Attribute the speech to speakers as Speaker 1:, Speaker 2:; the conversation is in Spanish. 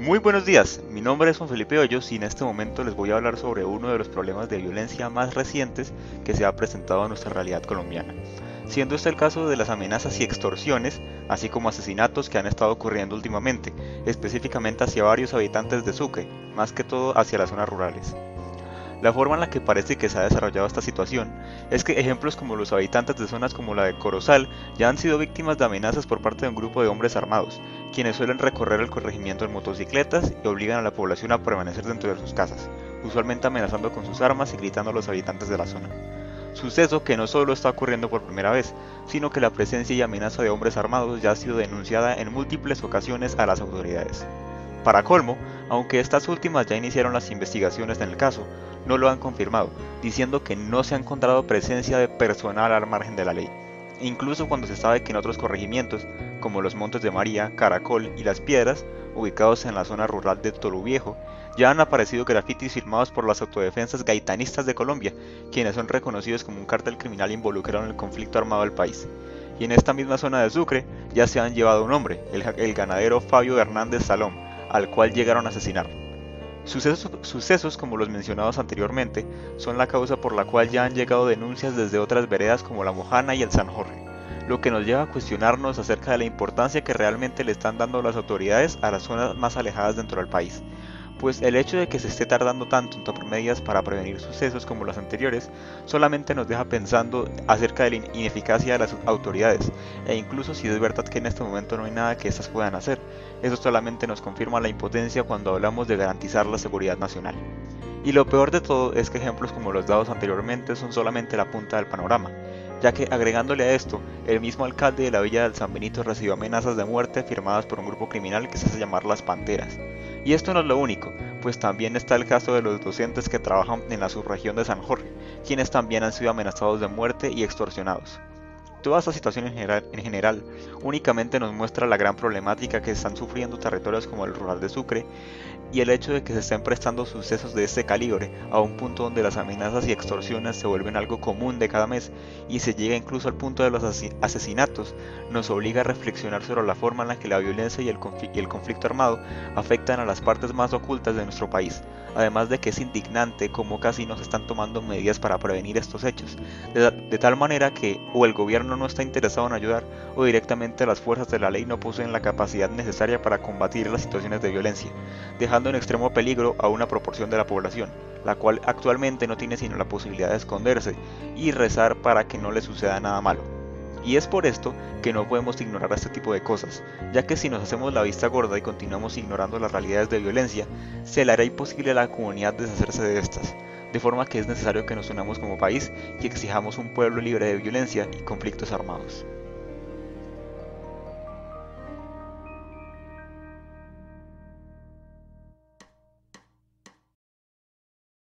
Speaker 1: Muy buenos días, mi nombre es Juan Felipe Hoyos y en este momento les voy a hablar sobre uno de los problemas de violencia más recientes que se ha presentado en nuestra realidad colombiana, siendo este el caso de las amenazas y extorsiones, así como asesinatos que han estado ocurriendo últimamente, específicamente hacia varios habitantes de Sucre, más que todo hacia las zonas rurales. La forma en la que parece que se ha desarrollado esta situación es que ejemplos como los habitantes de zonas como la de Corozal ya han sido víctimas de amenazas por parte de un grupo de hombres armados, quienes suelen recorrer el corregimiento en motocicletas y obligan a la población a permanecer dentro de sus casas, usualmente amenazando con sus armas y gritando a los habitantes de la zona. Suceso que no solo está ocurriendo por primera vez, sino que la presencia y amenaza de hombres armados ya ha sido denunciada en múltiples ocasiones a las autoridades. Para colmo, aunque estas últimas ya iniciaron las investigaciones en el caso, no lo han confirmado, diciendo que no se ha encontrado presencia de personal al margen de la ley. Incluso cuando se sabe que en otros corregimientos, como los Montes de María, Caracol y Las Piedras, ubicados en la zona rural de Toluviejo, ya han aparecido grafitis firmados por las autodefensas gaitanistas de Colombia, quienes son reconocidos como un cártel criminal involucrado en el conflicto armado del país. Y en esta misma zona de Sucre ya se han llevado un hombre, el, ganadero Fabio Hernández Salón, al cual llegaron a asesinar. Sucesos, sucesos, como los mencionados anteriormente son la causa por la cual ya han llegado denuncias desde otras veredas como la Mojana y el San Jorge, lo que nos lleva a cuestionarnos acerca de la importancia que realmente le están dando las autoridades a las zonas más alejadas dentro del país, pues el hecho de que se esté tardando tanto en tomar medidas para prevenir sucesos como los anteriores solamente nos deja pensando acerca de la ineficacia de las autoridades. E incluso si es verdad que en este momento no hay nada que éstas puedan hacer, eso solamente nos confirma la impotencia cuando hablamos de garantizar la seguridad nacional. Y lo peor de todo es que ejemplos como los dados anteriormente son solamente la punta del panorama, ya que agregándole a esto, el mismo alcalde de la villa del San Benito recibió amenazas de muerte firmadas por un grupo criminal que se hace llamar Las Panteras. Y esto no es lo único, pues también está el caso de los docentes que trabajan en la subregión de San Jorge, quienes también han sido amenazados de muerte y extorsionados. Toda esta situación en general, en general, únicamente nos muestra la gran problemática que están sufriendo territorios como el rural de Sucre y el hecho de que se estén prestando sucesos de este calibre a un punto donde las amenazas y extorsiones se vuelven algo común de cada mes y se llega incluso al punto de los asesinatos, nos obliga a reflexionar sobre la forma en la que la violencia y el, conflicto armado afectan a las partes más ocultas de nuestro país, además de que es indignante cómo casi no se están tomando medidas para prevenir estos hechos, de, de tal manera que o el gobierno no está interesado en ayudar o directamente las fuerzas de la ley no poseen la capacidad necesaria para combatir las situaciones de violencia, dejando en extremo peligro a una proporción de la población, la cual actualmente no tiene sino la posibilidad de esconderse y rezar para que no le suceda nada malo. Y es por esto que no podemos ignorar este tipo de cosas, ya que si nos hacemos la vista gorda y continuamos ignorando las realidades de violencia, se le hará imposible a la comunidad deshacerse de estas, de forma que es necesario que nos unamos como país y exijamos un pueblo libre de violencia y conflictos armados.